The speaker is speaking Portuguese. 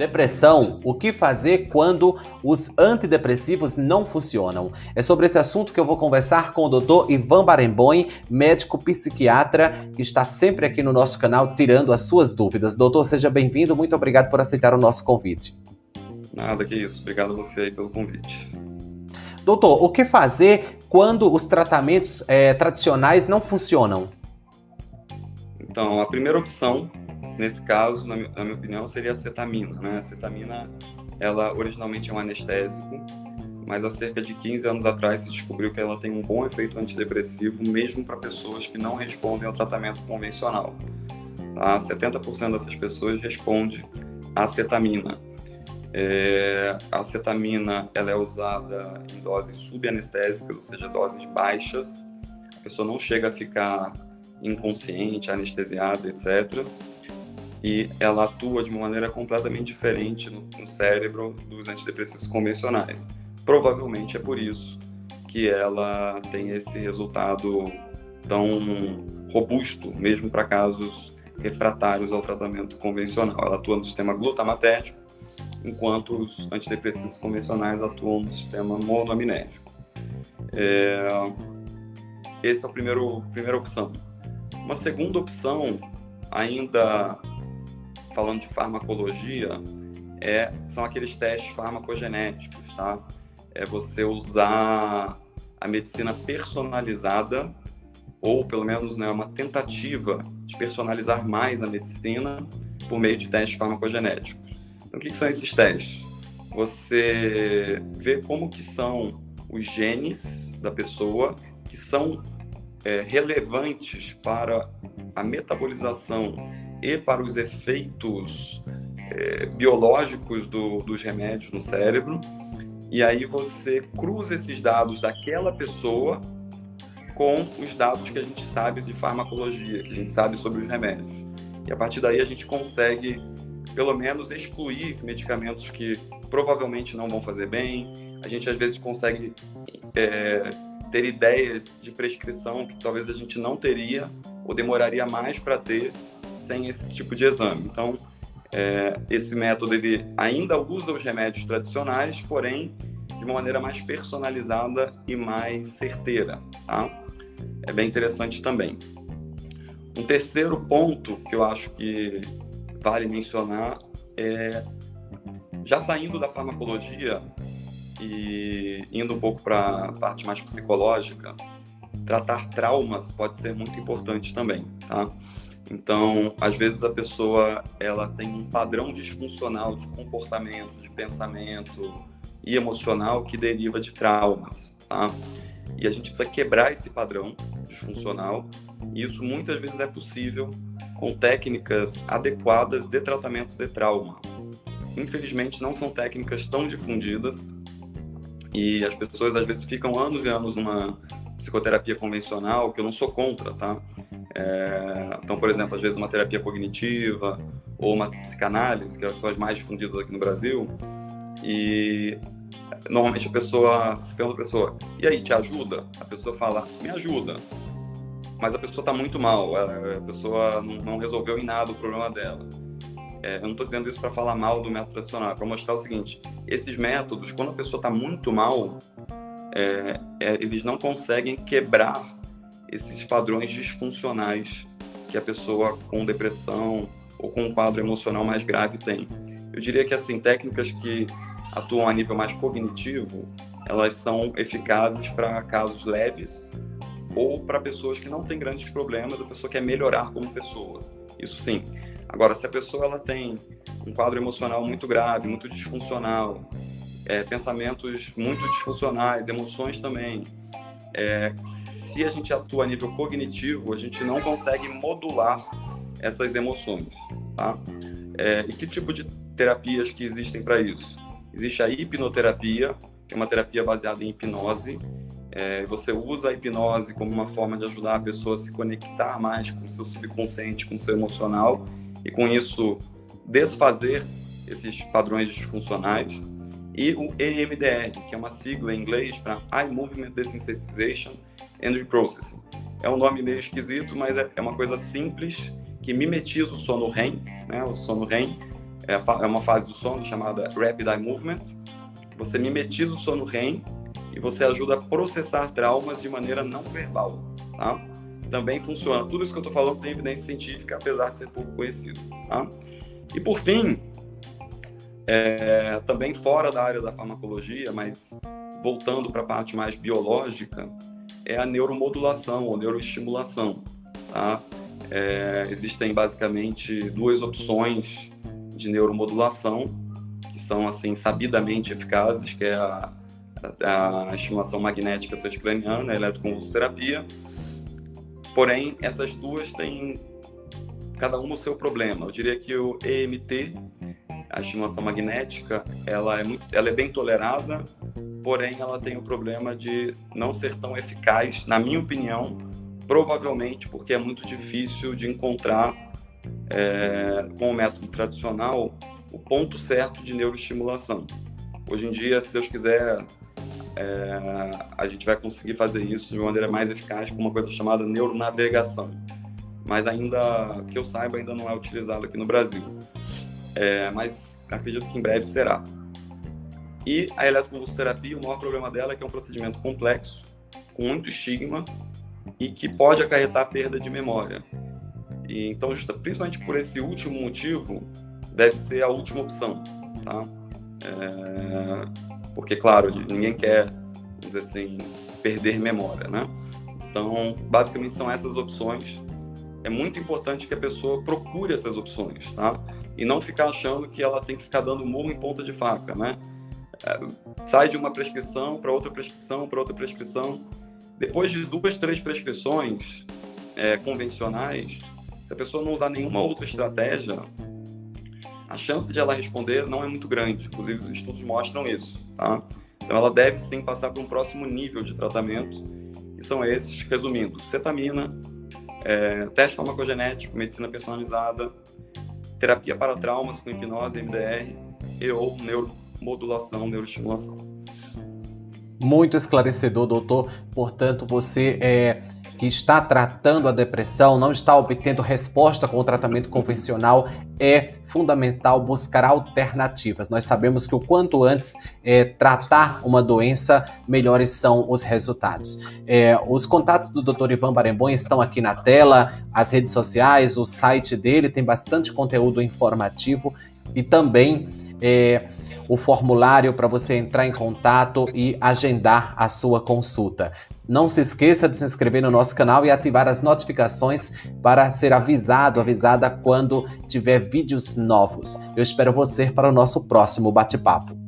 Depressão, o que fazer quando os antidepressivos não funcionam? É sobre esse assunto que eu vou conversar com o Dr. Ivan Barenboim, médico psiquiatra, que está sempre aqui no nosso canal tirando as suas dúvidas. Doutor, seja bem-vindo, muito obrigado por aceitar o nosso convite. Nada que isso, obrigado a você aí pelo convite. Doutor, o que fazer quando os tratamentos é, tradicionais não funcionam? Então, a primeira opção nesse caso, na na minha opinião, seria a cetamina. Né? A cetamina, ela originalmente é um anestésico, mas há cerca de 15 anos atrás se descobriu que ela tem um bom efeito antidepressivo, mesmo para pessoas que não respondem ao tratamento convencional. Tá? 70% dessas pessoas respondem à cetamina. É, a cetamina ela é usada em doses subanestésicas, ou seja, doses baixas. A pessoa não chega a ficar inconsciente, anestesiada, etc e ela atua de uma maneira completamente diferente no, no cérebro dos antidepressivos convencionais. Provavelmente é por isso que ela tem esse resultado tão robusto, mesmo para casos refratários ao tratamento convencional. Ela atua no sistema glutamatérgico, enquanto os antidepressivos convencionais atuam no sistema monoaminérgico. É... Essa é a primeira, opção. Uma segunda opção, ainda falando de farmacologia, é, são aqueles testes farmacogenéticos, tá? É você usar a medicina personalizada, ou pelo menos né, uma tentativa de personalizar mais a medicina por meio de testes farmacogenéticos. Então, o que, que são esses testes? Você vê como que são os genes da pessoa que são é, relevantes para a metabolização e para os efeitos é, biológicos do, dos remédios no cérebro. E aí você cruza esses dados daquela pessoa com os dados que a gente sabe de farmacologia, que a gente sabe sobre os remédios. E a partir daí a gente consegue, pelo menos, excluir medicamentos que provavelmente não vão fazer bem. A gente às vezes consegue é, ter ideias de prescrição que talvez a gente não teria ou demoraria mais para ter sem esse tipo de exame. Então, é, esse método ele ainda usa os remédios tradicionais, porém de uma maneira mais personalizada e mais certeira. Tá? É bem interessante também. Um terceiro ponto que eu acho que vale mencionar é já saindo da farmacologia e indo um pouco para a parte mais psicológica, tratar traumas pode ser muito importante também, tá? Então, às vezes a pessoa ela tem um padrão disfuncional de comportamento, de pensamento e emocional que deriva de traumas, tá? E a gente precisa quebrar esse padrão disfuncional. E isso muitas vezes é possível com técnicas adequadas de tratamento de trauma. Infelizmente, não são técnicas tão difundidas e as pessoas às vezes ficam anos e anos numa psicoterapia convencional, que eu não sou contra, tá? É, então, por exemplo, às vezes uma terapia cognitiva ou uma psicanálise, que são as mais difundidas aqui no Brasil, e normalmente a pessoa, se pergunta a pessoa, e aí, te ajuda? A pessoa fala, me ajuda. Mas a pessoa está muito mal, a pessoa não, não, resolveu em nada o problema dela. É, eu não estou dizendo isso para falar mal do método tradicional, é para mostrar o seguinte: esses métodos, quando a pessoa está muito mal, é, é, eles não conseguem quebrar esses padrões disfuncionais que a pessoa com depressão ou com um quadro emocional mais grave tem. Eu diria que assim técnicas que atuam a nível mais cognitivo, elas são eficazes para casos leves ou para pessoas que não têm grandes problemas, a pessoa quer melhorar como pessoa. Isso sim. Agora, se a pessoa ela tem um quadro emocional muito grave, muito disfuncional, é, pensamentos muito disfuncionais, emoções também, é, se a gente atua a nível cognitivo, a gente não consegue modular essas emoções, tá? É, e que tipo de terapias que existem para isso? Existe a hipnoterapia, que é uma terapia baseada em hipnose. É, você usa a hipnose como uma forma de ajudar a pessoa a se conectar mais com o seu subconsciente, com o seu emocional, e com isso desfazer esses padrões disfuncionais. E o EMDR, que é uma sigla em inglês para Eye Movement Desensitization, and Reprocessing. É um nome meio esquisito, mas é, é uma coisa simples que mimetiza o sono REM, né, o sono REM, é, é uma fase do sono chamada Rapid Eye Movement. Você mimetiza o sono REM e você ajuda a processar traumas de maneira não verbal, tá? Também funciona. Tudo isso que eu estou falando tem evidência científica, apesar de ser pouco conhecido, tá? E por fim, é, também fora da área da farmacologia, mas voltando para a parte mais biológica, é a neuromodulação ou neuroestimulação. Tá? É, existem basicamente duas opções de neuromodulação que são assim sabidamente eficazes, que é a, a, a estimulação magnética transcraniana, a eletroconvulsoterapia. Porém, essas duas têm cada uma o seu problema. Eu diria que o EMT, a estimulação magnética, ela é, muito, ela é bem tolerada, porém ela tem o problema de não ser tão eficaz, na minha opinião, provavelmente porque é muito difícil de encontrar é, com o método tradicional o ponto certo de neuroestimulação. Hoje em dia, se Deus quiser, é, a gente vai conseguir fazer isso de uma maneira mais eficaz com uma coisa chamada neuronavegação. Mas ainda, que eu saiba, ainda não é utilizado aqui no Brasil. É, mas acredito que em breve será. E a eletroconvulsoterapia, o maior problema dela é que é um procedimento complexo, com muito estigma e que pode acarretar perda de memória. E, então, justa, principalmente por esse último motivo, deve ser a última opção, tá? É, porque, claro, ninguém quer, dizer assim, perder memória, né? Então, basicamente são essas opções. É muito importante que a pessoa procure essas opções, tá? E não ficar achando que ela tem que ficar dando murro em ponta de faca, né? É, sai de uma prescrição para outra prescrição, para outra prescrição. Depois de duas, três prescrições é, convencionais, se a pessoa não usar nenhuma outra estratégia, a chance de ela responder não é muito grande. Inclusive, os estudos mostram isso. Tá? Então, ela deve sim passar para um próximo nível de tratamento, que são esses, resumindo: cetamina, é, teste farmacogenético, medicina personalizada, terapia para traumas com hipnose, MDR e ou neuro modulação, neuroestimulação. Muito esclarecedor, doutor. Portanto, você é, que está tratando a depressão, não está obtendo resposta com o tratamento convencional, é fundamental buscar alternativas. Nós sabemos que o quanto antes é, tratar uma doença, melhores são os resultados. É, os contatos do Dr. Ivan Barembon estão aqui na tela, as redes sociais, o site dele tem bastante conteúdo informativo e também. É, o formulário para você entrar em contato e agendar a sua consulta. Não se esqueça de se inscrever no nosso canal e ativar as notificações para ser avisado, avisada quando tiver vídeos novos. Eu espero você para o nosso próximo bate-papo.